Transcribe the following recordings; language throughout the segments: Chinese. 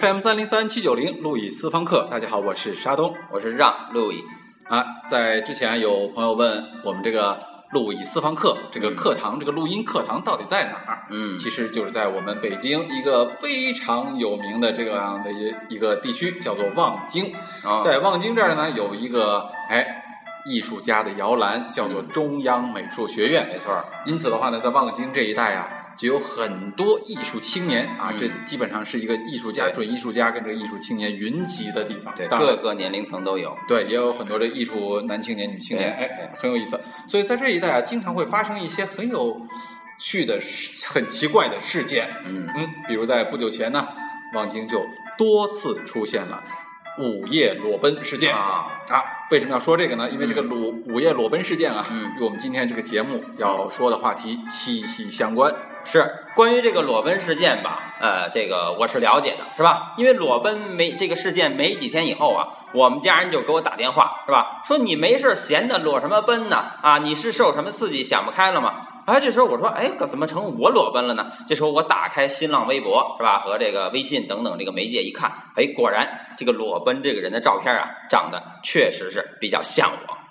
FM 三零三七九零路易私房课，大家好，我是沙东，我是让路易啊。在之前有朋友问我们这个路易私房课这个课堂，这个录音课堂到底在哪儿？嗯，其实就是在我们北京一个非常有名的这样的一一个地区，叫做望京。在望京这儿呢，有一个哎艺术家的摇篮，叫做中央美术学院。没错。因此的话呢，在望京这一带啊。就有很多艺术青年啊，这基本上是一个艺术家、准艺术家跟这个艺术青年云集的地方。对，各个年龄层都有。对，也有很多这艺术男青年、女青年，哎，很有意思。所以在这一带啊，经常会发生一些很有趣的、很奇怪的事件。嗯嗯，比如在不久前呢，望京就多次出现了午夜裸奔事件啊啊！为什么要说这个呢？因为这个裸午夜裸奔事件啊，与我们今天这个节目要说的话题息息相关。是关于这个裸奔事件吧？呃，这个我是了解的，是吧？因为裸奔没这个事件没几天以后啊，我们家人就给我打电话，是吧？说你没事闲的裸什么奔呢？啊，你是受什么刺激想不开了吗？哎，这时候我说，哎，怎么成我裸奔了呢？这时候我打开新浪微博，是吧？和这个微信等等这个媒介一看，哎，果然这个裸奔这个人的照片啊，长得确实是比较像我。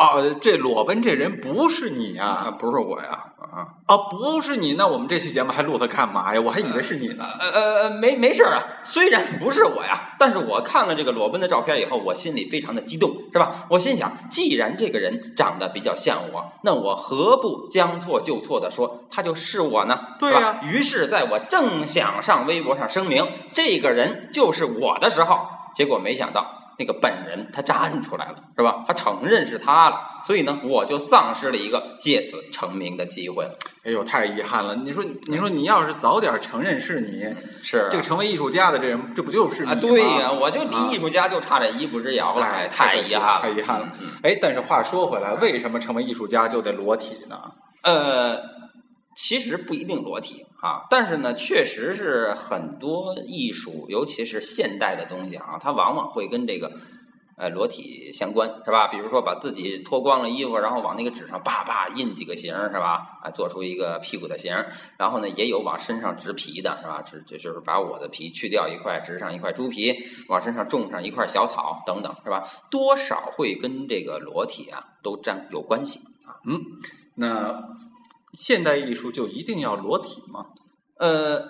啊，这裸奔这人不是你呀，不是我呀，啊啊，不是你，那我们这期节目还录他干嘛呀？我还以为是你呢。呃呃，没没事啊，虽然不是我呀，但是我看了这个裸奔的照片以后，我心里非常的激动，是吧？我心想，既然这个人长得比较像我，那我何不将错就错的说他就是我呢？对呀。于是，在我正想上微博上声明这个人就是我的时候，结果没想到。那个本人他站出来了，是吧？他承认是他了，所以呢，我就丧失了一个借此成名的机会。哎呦，太遗憾了！你说，你说你要是早点承认是你，是这个成为艺术家的这人，这不就是你吗？对呀，我就离艺术家就差这一步之遥了，哎太遗憾了，太遗憾了。哎，但是话说回来，为什么成为艺术家就得裸体呢？呃。其实不一定裸体啊，但是呢，确实是很多艺术，尤其是现代的东西啊，它往往会跟这个呃裸体相关，是吧？比如说把自己脱光了衣服，然后往那个纸上叭叭印几个形，是吧？啊，做出一个屁股的形。然后呢，也有往身上植皮的，是吧？植就就是把我的皮去掉一块，植上一块猪皮，往身上种上一块小草，等等，是吧？多少会跟这个裸体啊都沾有关系啊。嗯，那。现代艺术就一定要裸体吗？呃，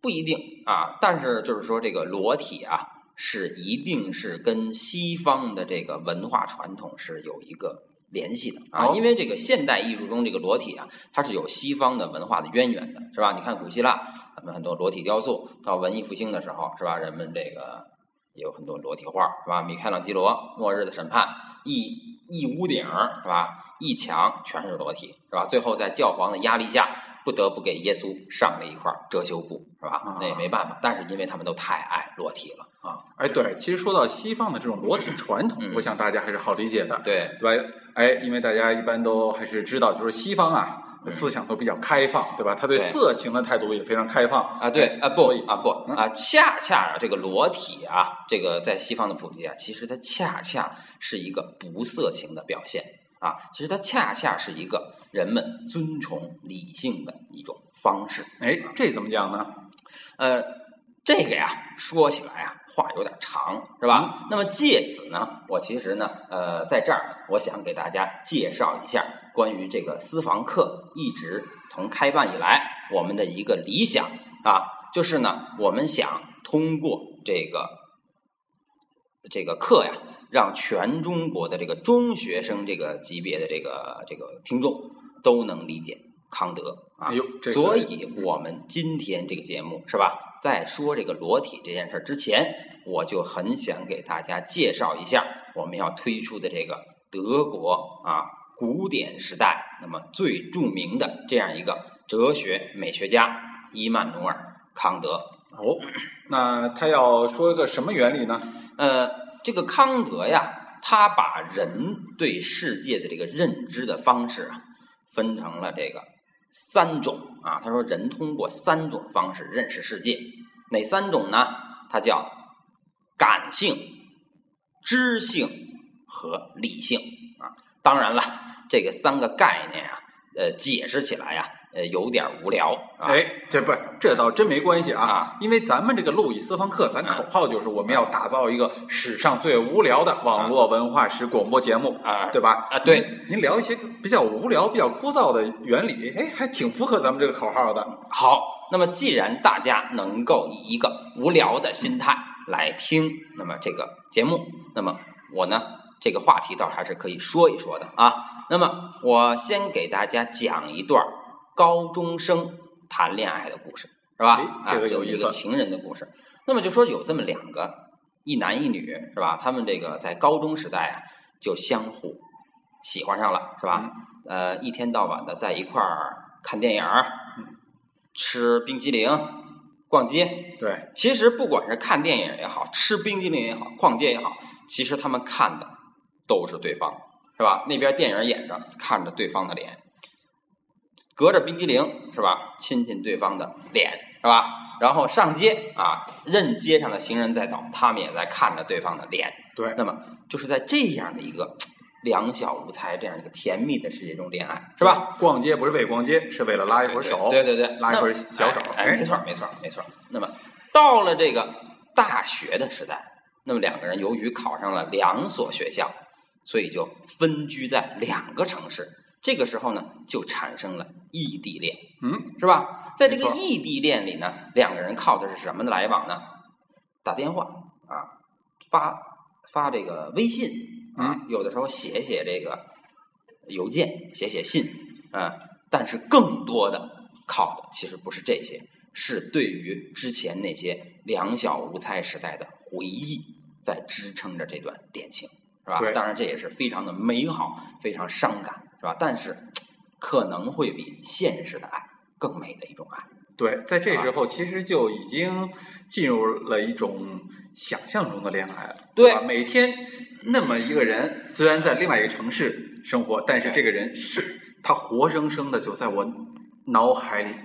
不一定啊。但是就是说，这个裸体啊，是一定是跟西方的这个文化传统是有一个联系的啊。因为这个现代艺术中这个裸体啊，它是有西方的文化的渊源的，是吧？你看古希腊，咱们很多裸体雕塑，到文艺复兴的时候，是吧？人们这个也有很多裸体画，是吧？米开朗基罗《末日的审判》，一一屋顶，是吧？一墙全是裸体，是吧？最后在教皇的压力下，不得不给耶稣上了一块遮羞布，是吧？那也没办法。但是因为他们都太爱裸体了啊！哎，对，其实说到西方的这种裸体传统，我想大家还是好理解的，对对吧。哎，因为大家一般都还是知道，就是西方啊，思想都比较开放，对吧？他对色情的态度也非常开放啊。对啊，不啊不啊，恰恰这个裸体啊，这个在西方的普及啊，其实它恰恰是一个不色情的表现。啊，其实它恰恰是一个人们尊崇理性的一种方式。哎，这怎么讲呢？呃，这个呀，说起来啊，话有点长，是吧？那么借此呢，我其实呢，呃，在这儿，我想给大家介绍一下关于这个私房课一直从开办以来，我们的一个理想啊，就是呢，我们想通过这个这个课呀。让全中国的这个中学生这个级别的这个这个听众都能理解康德啊，所以我们今天这个节目是吧，在说这个裸体这件事之前，我就很想给大家介绍一下我们要推出的这个德国啊古典时代那么最著名的这样一个哲学美学家伊曼努尔·康德。哦，那他要说一个什么原理呢？呃。这个康德呀，他把人对世界的这个认知的方式啊，分成了这个三种啊。他说，人通过三种方式认识世界，哪三种呢？它叫感性、知性和理性啊。当然了，这个三个概念啊，呃，解释起来呀，呃，有点无聊。哎，这不，这倒真没关系啊，因为咱们这个路易私房课，咱口号就是我们要打造一个史上最无聊的网络文化史广播节目，啊，对吧？啊，对，您聊一些比较无聊、比较枯燥的原理，哎，还挺符合咱们这个口号的。好，那么既然大家能够以一个无聊的心态来听，那么这个节目，那么我呢？这个话题倒还是可以说一说的啊。那么，我先给大家讲一段高中生谈恋爱的故事，是吧？这个有一个。情人的故事。那么就说有这么两个，一男一女，是吧？他们这个在高中时代啊，就相互喜欢上了，是吧？呃，一天到晚的在一块儿看电影、吃冰激凌、逛街。对，其实不管是看电影也好，吃冰激凌也好，逛街也好，其实他们看的。都是对方，是吧？那边电影演着，看着对方的脸，隔着冰激凌，是吧？亲亲对方的脸，是吧？然后上街啊，任街上的行人在走，他们也在看着对方的脸。对，那么就是在这样的一个 两小无猜、这样一个甜蜜的世界中恋爱，是吧？逛街不是为逛街，是为了拉一会儿手，对对对，拉一会儿小手。哎，没错没错没错。那么到了这个大学的时代，那么两个人由于考上了两所学校。所以就分居在两个城市，这个时候呢，就产生了异地恋，嗯，是吧？在这个异地恋里呢，两个人靠的是什么的来往呢？打电话啊，发发这个微信啊，有的时候写写这个邮件，写写信啊，但是更多的靠的其实不是这些，是对于之前那些两小无猜时代的回忆，在支撑着这段恋情。是吧？当然这也是非常的美好，非常伤感，是吧？但是可能会比现实的爱更美的一种爱。对，在这时候其实就已经进入了一种想象中的恋爱了，对吧？每天那么一个人，虽然在另外一个城市生活，但是这个人是他活生生的就在我脑海里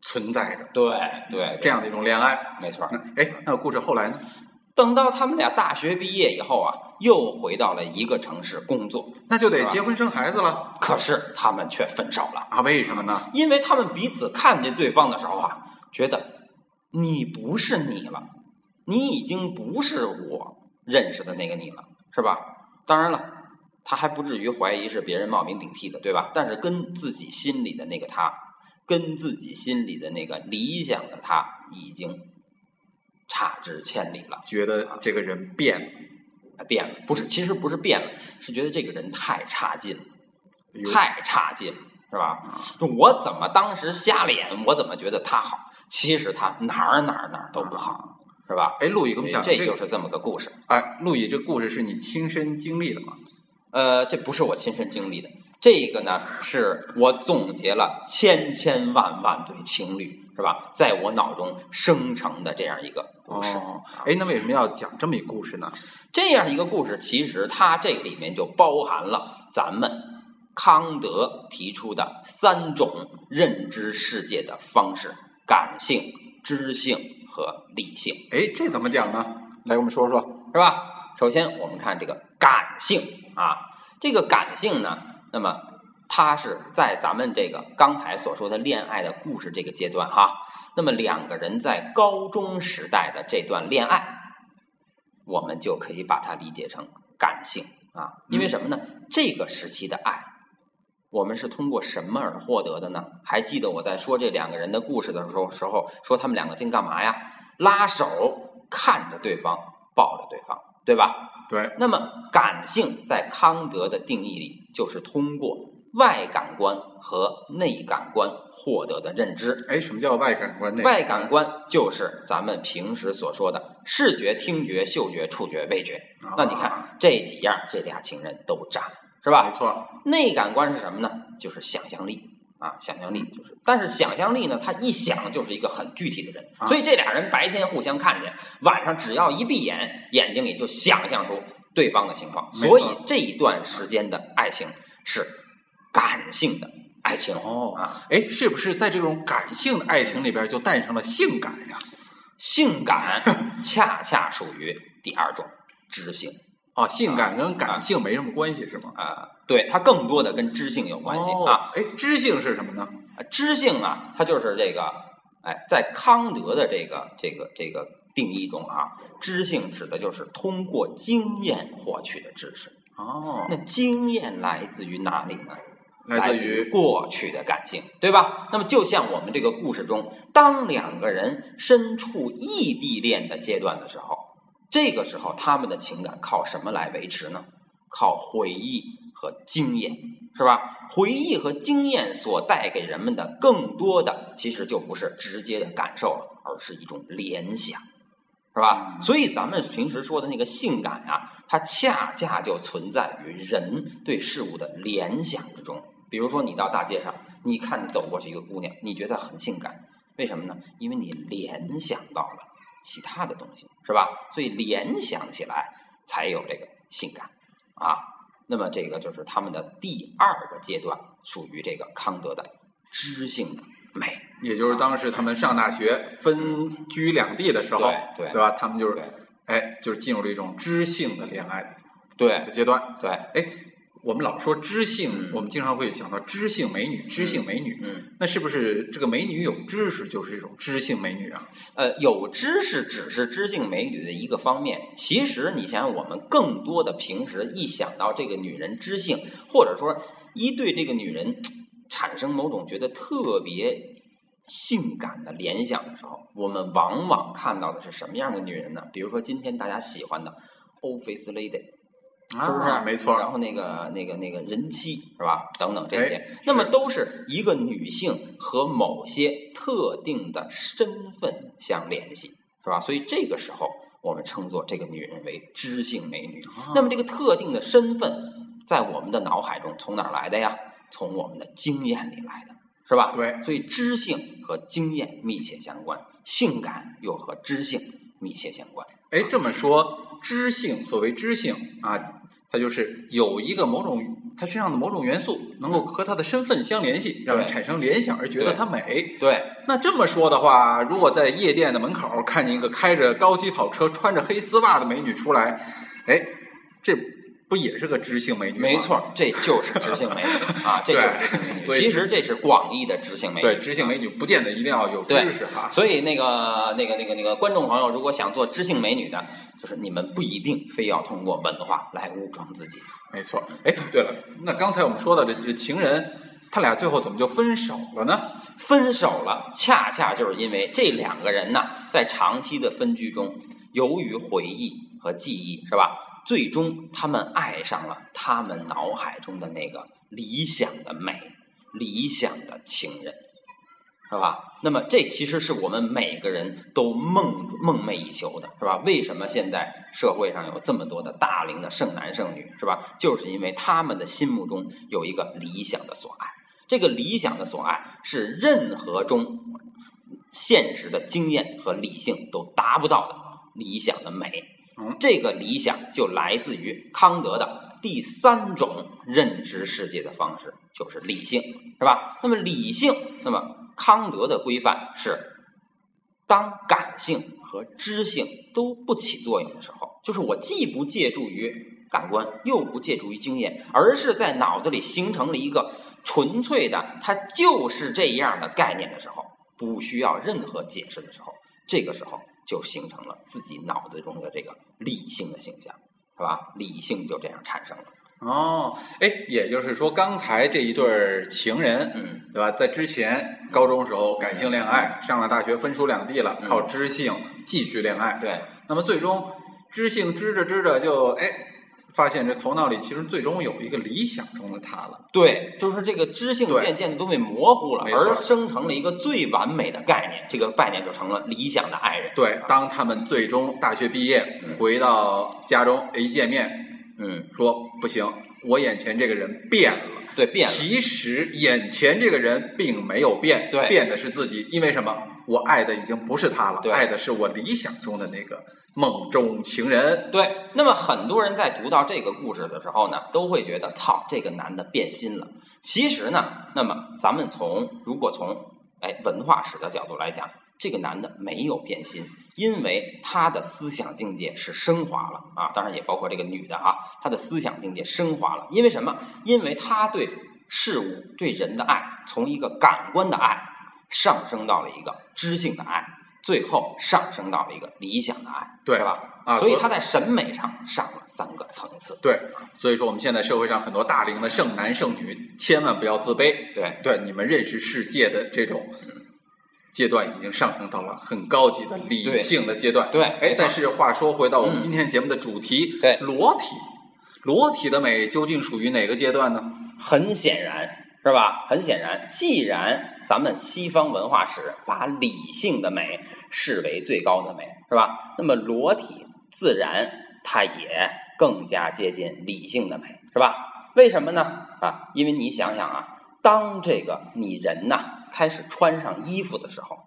存在着。对对，这样的一种恋爱，没错。哎，那故事后来呢？等到他们俩大学毕业以后啊，又回到了一个城市工作，那就得结婚生孩子了。可是他们却分手了啊？为什么呢？因为他们彼此看见对方的时候啊，觉得你不是你了，你已经不是我认识的那个你了，是吧？当然了，他还不至于怀疑是别人冒名顶替的，对吧？但是跟自己心里的那个他，跟自己心里的那个理想的他，已经。差之千里了，觉得这个人变了，变了，不是，其实不是变了，是觉得这个人太差劲了，太差劲了，是吧？我怎么当时瞎脸？我怎么觉得他好？其实他哪儿哪儿哪儿都不好，是吧？哎，陆毅给我们讲，这就是这么个故事。哎，陆毅，这故事是你亲身经历的吗？呃，这不是我亲身经历的，这个呢，是我总结了千千万万对情侣。是吧？在我脑中生成的这样一个故事。哎，那为什么要讲这么一故事呢？这样一个故事，其实它这里面就包含了咱们康德提出的三种认知世界的方式：感性、知性和理性。哎，这怎么讲呢？来，我们说说，是吧？首先，我们看这个感性啊，这个感性呢，那么。他是在咱们这个刚才所说的恋爱的故事这个阶段哈，那么两个人在高中时代的这段恋爱，我们就可以把它理解成感性啊，因为什么呢？这个时期的爱，我们是通过什么而获得的呢？还记得我在说这两个人的故事的时候，时候说他们两个竟干嘛呀？拉手，看着对方，抱着对方，对吧？对。那么感性在康德的定义里，就是通过。外感官和内感官获得的认知，哎，什么叫外感官？外感官就是咱们平时所说的视觉、听觉、嗅觉、触觉、味觉。那你看这几样，这俩情人都占，是吧？没错。内感官是什么呢？就是想象力啊，想象力就是。但是想象力呢，他一想就是一个很具体的人，所以这俩人白天互相看见，晚上只要一闭眼，眼睛里就想象出对方的情况。所以这一段时间的爱情是。感性的爱情哦啊，哎，是不是在这种感性的爱情里边就诞生了性感呀？性感 恰恰属于第二种知性啊，性感跟感性没什么关系是吗？啊，对，它更多的跟知性有关系啊。哎，知性是什么呢？知性啊，它就是这个，哎，在康德的这个这个这个定义中啊，知性指的就是通过经验获取的知识。哦，那经验来自于哪里呢？来自于过去的感性，对吧？那么就像我们这个故事中，当两个人身处异地恋的阶段的时候，这个时候他们的情感靠什么来维持呢？靠回忆和经验，是吧？回忆和经验所带给人们的，更多的其实就不是直接的感受了，而是一种联想，是吧？所以咱们平时说的那个性感啊，它恰恰就存在于人对事物的联想之中。比如说，你到大街上，你看你走过去一个姑娘，你觉得很性感，为什么呢？因为你联想到了其他的东西，是吧？所以联想起来才有这个性感啊。那么这个就是他们的第二个阶段，属于这个康德的知性的美，也就是当时他们上大学分居两地的时候，对对吧？他们就是哎，就是进入了一种知性的恋爱对的阶段，对，哎。我们老说知性，我们经常会想到知性美女，知性美女。嗯，那是不是这个美女有知识就是一种知性美女啊？呃，有知识只是知性美女的一个方面。其实你想想，我们更多的平时一想到这个女人知性，或者说一对这个女人产生某种觉得特别性感的联想的时候，我们往往看到的是什么样的女人呢？比如说今天大家喜欢的 Office Lady。是不是？没错。然后那个、那个、那个人妻是吧？等等这些，那么都是一个女性和某些特定的身份相联系，是吧？所以这个时候我们称作这个女人为知性美女。那么这个特定的身份在我们的脑海中从哪儿来的呀？从我们的经验里来的，是吧？对。所以知性和经验密切相关，性感又和知性密切相关。哎，这么说。知性，所谓知性啊，它就是有一个某种它身上的某种元素，能够和它的身份相联系，让人产生联想而觉得它美。对，那这么说的话，如果在夜店的门口看见一个开着高级跑车、穿着黑丝袜的美女出来，哎，这。不也是个知性美女吗？没错，这就是知性美女啊，这就是知性美女。其实这是广义的知性美女。对，知性美女不见得一定要有知识哈。所以那个那个那个那个观众朋友，如果想做知性美女的，就是你们不一定非要通过文化来武装自己。没错。哎，对了，那刚才我们说的这这情人，他俩最后怎么就分手了呢？分手了，恰恰就是因为这两个人呢，在长期的分居中，由于回忆和记忆，是吧？最终，他们爱上了他们脑海中的那个理想的美、理想的情人，是吧？那么，这其实是我们每个人都梦梦寐以求的，是吧？为什么现在社会上有这么多的大龄的剩男剩女，是吧？就是因为他们的心目中有一个理想的所爱，这个理想的所爱是任何中现实的经验和理性都达不到的理想的美。这个理想就来自于康德的第三种认知世界的方式，就是理性，是吧？那么理性，那么康德的规范是，当感性和知性都不起作用的时候，就是我既不借助于感官，又不借助于经验，而是在脑子里形成了一个纯粹的，它就是这样的概念的时候，不需要任何解释的时候，这个时候。就形成了自己脑子中的这个理性的形象，是吧？理性就这样产生了。哦，哎，也就是说，刚才这一对情人，嗯，对吧？在之前高中时候感性恋爱，上了大学分出两地了，靠知性继续恋爱。对，那么最终知性知着知着就哎。发现这头脑里其实最终有一个理想中的他了。对，就是这个知性渐渐的都被模糊了，而生成了一个最完美的概念，这个概念就成了理想的爱人。对，当他们最终大学毕业回到家中一见面，嗯，说不行，我眼前这个人变了。对，变了。其实眼前这个人并没有变，对，变的是自己。因为什么？我爱的已经不是他了，对，爱的是我理想中的那个。梦中情人，对。那么很多人在读到这个故事的时候呢，都会觉得，操，这个男的变心了。其实呢，那么咱们从如果从哎文化史的角度来讲，这个男的没有变心，因为他的思想境界是升华了啊，当然也包括这个女的啊，他的思想境界升华了，因为什么？因为他对事物、对人的爱，从一个感官的爱上升到了一个知性的爱，最后上升到了一个理想的爱，对吧？啊，所以他在审美上上了三个层次。对，所以说我们现在社会上很多大龄的剩男剩女，千万不要自卑。对，对，你们认识世界的这种。阶段已经上升到了很高级的理性的阶段。对，哎，但是话说回到我们今天节目的主题，对，裸体，裸体的美究竟属于哪个阶段呢？很显然，是吧？很显然，既然咱们西方文化史把理性的美视为最高的美，是吧？那么裸体自然它也更加接近理性的美，是吧？为什么呢？啊，因为你想想啊，当这个你人呐。开始穿上衣服的时候，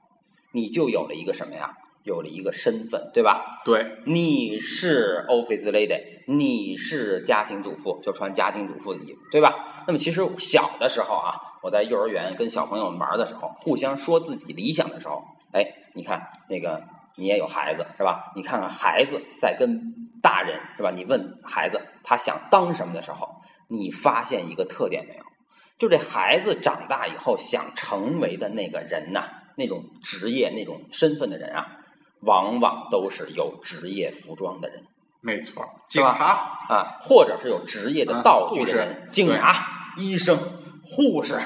你就有了一个什么呀？有了一个身份，对吧？对，你是 office lady，你是家庭主妇，就穿家庭主妇的衣服，对吧？那么其实小的时候啊，我在幼儿园跟小朋友们玩的时候，互相说自己理想的时候，哎，你看那个你也有孩子是吧？你看看孩子在跟大人是吧？你问孩子他想当什么的时候，你发现一个特点没有？就这孩子长大以后想成为的那个人呐，那种职业、那种身份的人啊，往往都是有职业服装的人。没错，警察。啊，或者是有职业的道具的人，警察、医生、护士，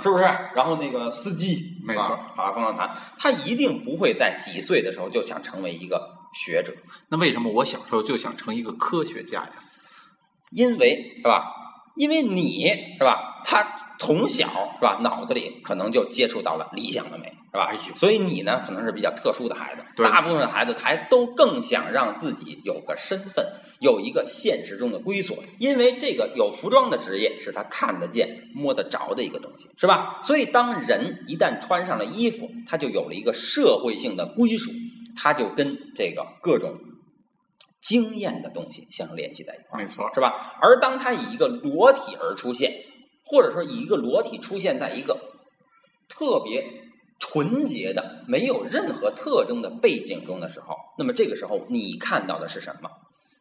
是不是？然后那个司机，没错，好了，方向盘，他一定不会在几岁的时候就想成为一个学者。那为什么我小时候就想成一个科学家呀？因为是吧？因为你是吧，他从小是吧，脑子里可能就接触到了理想的美，是吧？所以你呢，可能是比较特殊的孩子。大部分孩子还都更想让自己有个身份，有一个现实中的归所，因为这个有服装的职业是他看得见、摸得着的一个东西，是吧？所以当人一旦穿上了衣服，他就有了一个社会性的归属，他就跟这个各种。经验的东西相联系在一块儿，没错，是吧？而当他以一个裸体而出现，或者说以一个裸体出现在一个特别纯洁的、没有任何特征的背景中的时候，那么这个时候你看到的是什么？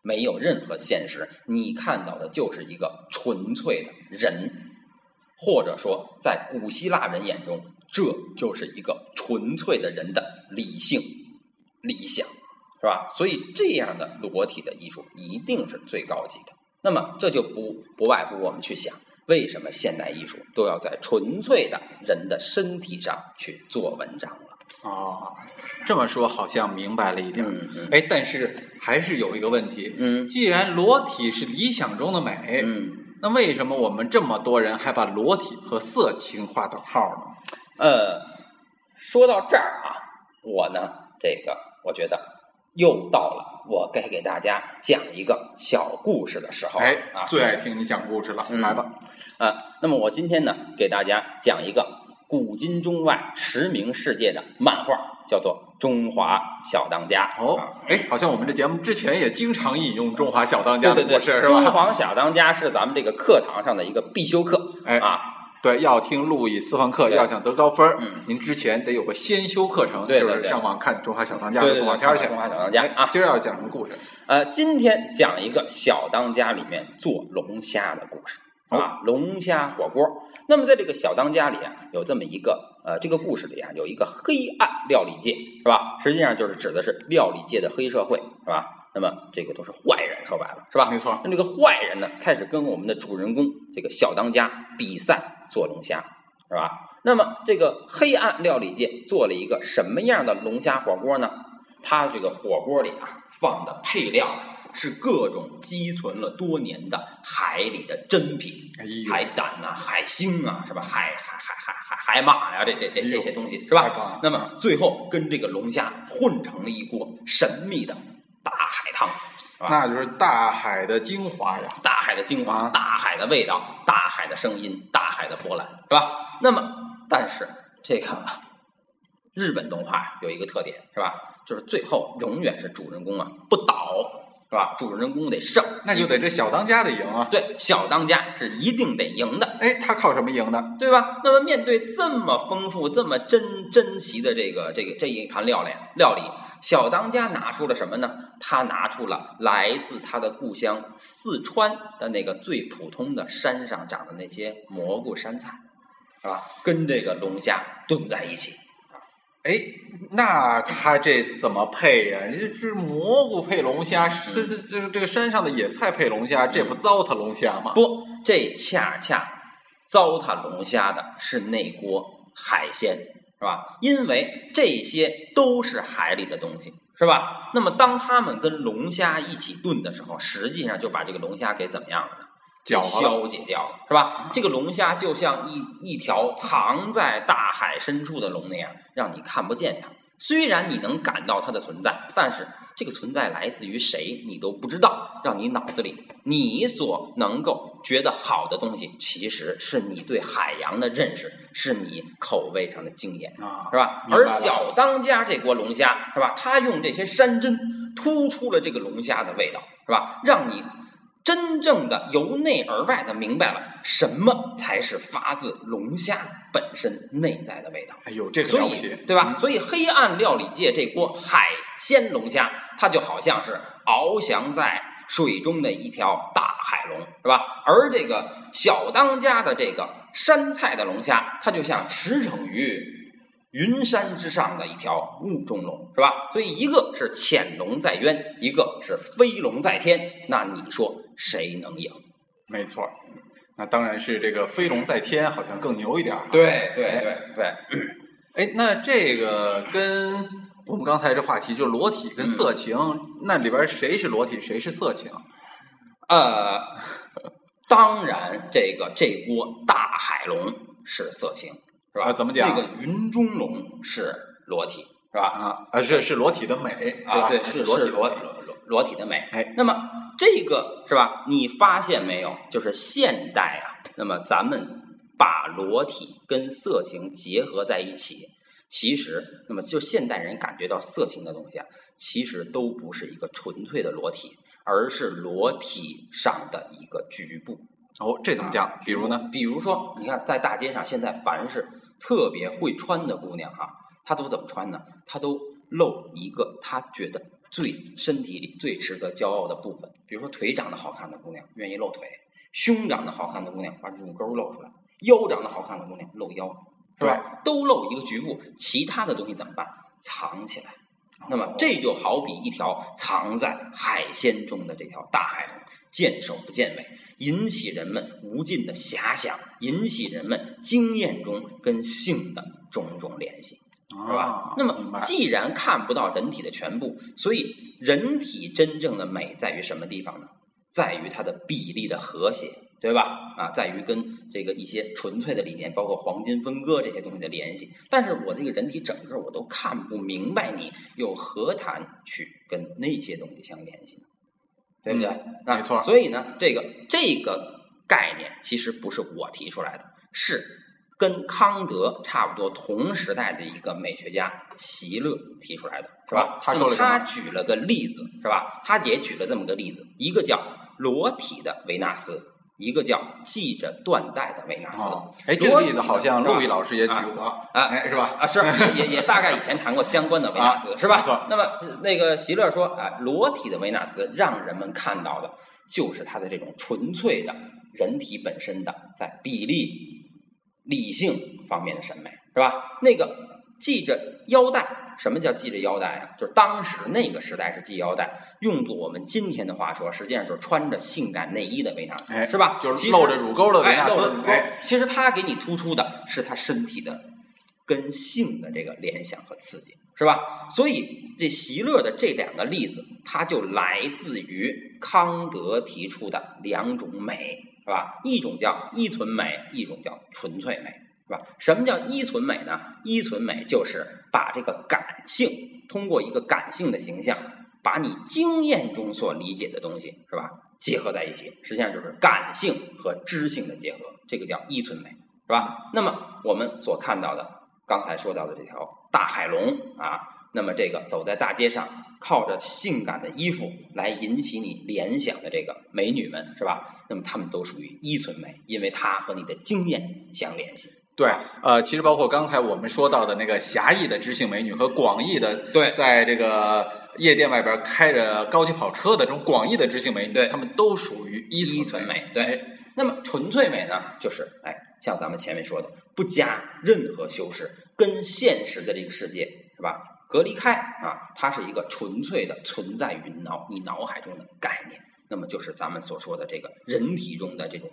没有任何现实，你看到的就是一个纯粹的人，或者说在古希腊人眼中，这就是一个纯粹的人的理性理想。是吧？所以这样的裸体的艺术一定是最高级的。那么这就不不外乎我们去想，为什么现代艺术都要在纯粹的人的身体上去做文章了？哦，这么说好像明白了一点。哎，但是还是有一个问题。嗯。既然裸体是理想中的美，嗯，那为什么我们这么多人还把裸体和色情画等号呢？呃，说到这儿啊，我呢，这个我觉得。又到了我该给大家讲一个小故事的时候，哎，啊，最爱听你讲故事了，来吧，啊，那么我今天呢，给大家讲一个古今中外驰名世界的漫画，叫做《中华小当家》。哦，哎，好像我们这节目之前也经常引用《中华小当家》的故事，是吧？中华小当家是咱们这个课堂上的一个必修课，哎啊。对，要听路易私房课，要想得高分儿，嗯，您之前得有个先修课程，就是上网看《中华小当家》的动画片去。中华小当家啊，今儿要讲什么故事？呃，今天讲一个小当家里面做龙虾的故事啊，龙虾火锅。那么在这个小当家里啊，有这么一个呃，这个故事里啊，有一个黑暗料理界，是吧？实际上就是指的是料理界的黑社会，是吧？那么这个都是坏人，说白了，是吧？没错。那这个坏人呢，开始跟我们的主人公这个小当家比赛做龙虾。是吧？那么这个黑暗料理界做了一个什么样的龙虾火锅呢？它这个火锅里啊放的配料是各种积存了多年的海里的珍品，海胆呐、海星啊，是吧？海海海海海海马呀，这这这这些东西是吧？那么最后跟这个龙虾混成了一锅神秘的大海汤。那就是大海的精华呀，大海的精华，大海的味道，大海的声音，大海的波澜，是吧？那么，但是这个日本动画有一个特点，是吧？就是最后永远是主人公啊不倒，是吧？主人公得胜，那就得这小当家得赢啊。对，小当家是一定得赢的。哎，他靠什么赢的？对吧？那么面对这么丰富、这么珍珍奇的这个这个这一盘料理，料理，小当家拿出了什么呢？他拿出了来自他的故乡四川的那个最普通的山上长的那些蘑菇山菜，是吧？跟这个龙虾炖在一起。哎，那他这怎么配呀？这这蘑菇配龙虾，这这这个这个山上的野菜配龙虾，这不糟蹋龙虾吗？不，这恰恰糟蹋龙虾的是那锅海鲜，是吧？因为这些都是海里的东西，是吧？那么当他们跟龙虾一起炖的时候，实际上就把这个龙虾给怎么样了呢？消解掉了，是吧？这个龙虾就像一一条藏在大海深处的龙那样，让你看不见它。虽然你能感到它的存在，但是这个存在来自于谁，你都不知道。让你脑子里你所能够觉得好的东西，其实是你对海洋的认识，是你口味上的经验啊，是吧？而小当家这锅龙虾，是吧？他用这些山珍突出了这个龙虾的味道，是吧？让你。真正的由内而外的明白了什么才是发自龙虾本身内在的味道。哎呦，这个了不起，对吧？所以黑暗料理界这锅海鲜龙虾，它就好像是翱翔在水中的一条大海龙，是吧？而这个小当家的这个山菜的龙虾，它就像驰骋于。云山之上的一条雾中龙，是吧？所以一个是潜龙在渊，一个是飞龙在天。那你说谁能赢？没错，那当然是这个飞龙在天，好像更牛一点。对对对对。哎，那这个跟我们刚才这话题，就是裸体跟色情，那里边谁是裸体，谁是色情？呃，当然，这个这锅大海龙是色情。是吧？怎么讲？那个云中龙是裸体，是吧？啊啊，是是裸体的美，啊，对，是裸体裸裸裸体的美。哎，那么这个是吧？你发现没有？就是现代啊，那么咱们把裸体跟色情结合在一起，其实，那么就现代人感觉到色情的东西啊，其实都不是一个纯粹的裸体，而是裸体上的一个局部。哦，这怎么讲？比如呢？比如说，你看在大街上，现在凡是特别会穿的姑娘哈，她都怎么穿呢？她都露一个她觉得最身体里最值得骄傲的部分。比如说腿长得好看的姑娘愿意露腿，胸长得好看的姑娘把乳沟露出来，腰长得好看的姑娘露腰，是吧？都露一个局部，其他的东西怎么办？藏起来。那么这就好比一条藏在海鲜中的这条大海龙，见首不见尾，引起人们无尽的遐想，引起人们经验中跟性的种种联系，是吧？那么既然看不到人体的全部，所以人体真正的美在于什么地方呢？在于它的比例的和谐。对吧？啊，在于跟这个一些纯粹的理念，包括黄金分割这些东西的联系。但是我这个人体整个我都看不明白，你又何谈去跟那些东西相联系呢？对不对？没错。所以呢，这个这个概念其实不是我提出来的，是跟康德差不多同时代的一个美学家席勒提出来的，是吧？他说了他举了个例子，是吧？他也举了这么个例子，一个叫裸体的维纳斯。一个叫系着缎带的维纳斯，哎，这个例子好像陆毅老师也举过，啊，哎，是吧？啊，是，也也大概以前谈过相关的维纳斯，是吧？错。那么那个席勒说，啊，裸体的维纳斯让人们看到的就是他的这种纯粹的人体本身的在比例、理性方面的审美，是吧？那个系着腰带。什么叫系着腰带啊？就是当时那个时代是系腰带，用作我们今天的话说，实际上就是穿着性感内衣的维纳斯，是吧？就是露着乳沟的维纳斯。哎，其实他给你突出的是他身体的跟性的这个联想和刺激，是吧？所以这席勒的这两个例子，它就来自于康德提出的两种美，是吧？一种叫依存美，一种叫纯粹美。是吧？什么叫依存美呢？依存美就是把这个感性通过一个感性的形象，把你经验中所理解的东西，是吧？结合在一起，实际上就是感性和知性的结合，这个叫依存美，是吧？那么我们所看到的，刚才说到的这条大海龙啊，那么这个走在大街上，靠着性感的衣服来引起你联想的这个美女们，是吧？那么她们都属于依存美，因为它和你的经验相联系。对，呃，其实包括刚才我们说到的那个狭义的知性美女和广义的，对，在这个夜店外边开着高级跑车的这种广义的知性美女，对，她们都属于依存美。对，那么纯粹美呢，就是哎，像咱们前面说的，不加任何修饰，跟现实的这个世界是吧隔离开啊，它是一个纯粹的存在于脑你脑海中的概念。那么就是咱们所说的这个人体中的这种。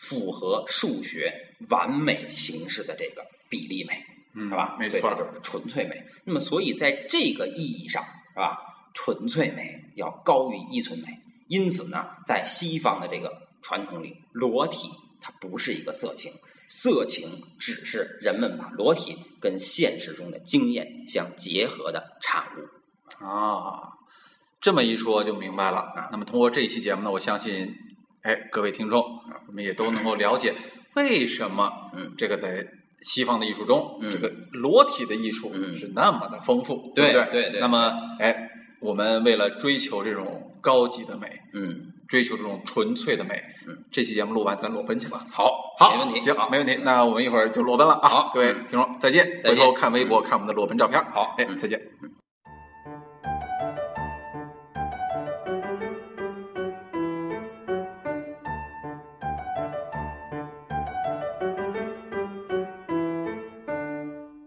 符合数学完美形式的这个比例美，是吧？没错，就是纯粹美。那么，所以在这个意义上，是吧？纯粹美要高于依存美。因此呢，在西方的这个传统里，裸体它不是一个色情，色情只是人们把裸体跟现实中的经验相结合的产物。啊，这么一说就明白了。啊。那么，通过这一期节目呢，我相信。哎，各位听众，我们也都能够了解为什么，嗯，这个在西方的艺术中，嗯，这个裸体的艺术是那么的丰富，对不对？对。那么，哎，我们为了追求这种高级的美，嗯，追求这种纯粹的美，嗯，这期节目录完，咱裸奔去吧。好，好，没问题，行，没问题。那我们一会儿就裸奔了啊！好，各位听众，再见。回头看微博，看我们的裸奔照片。好，哎，再见。嗯。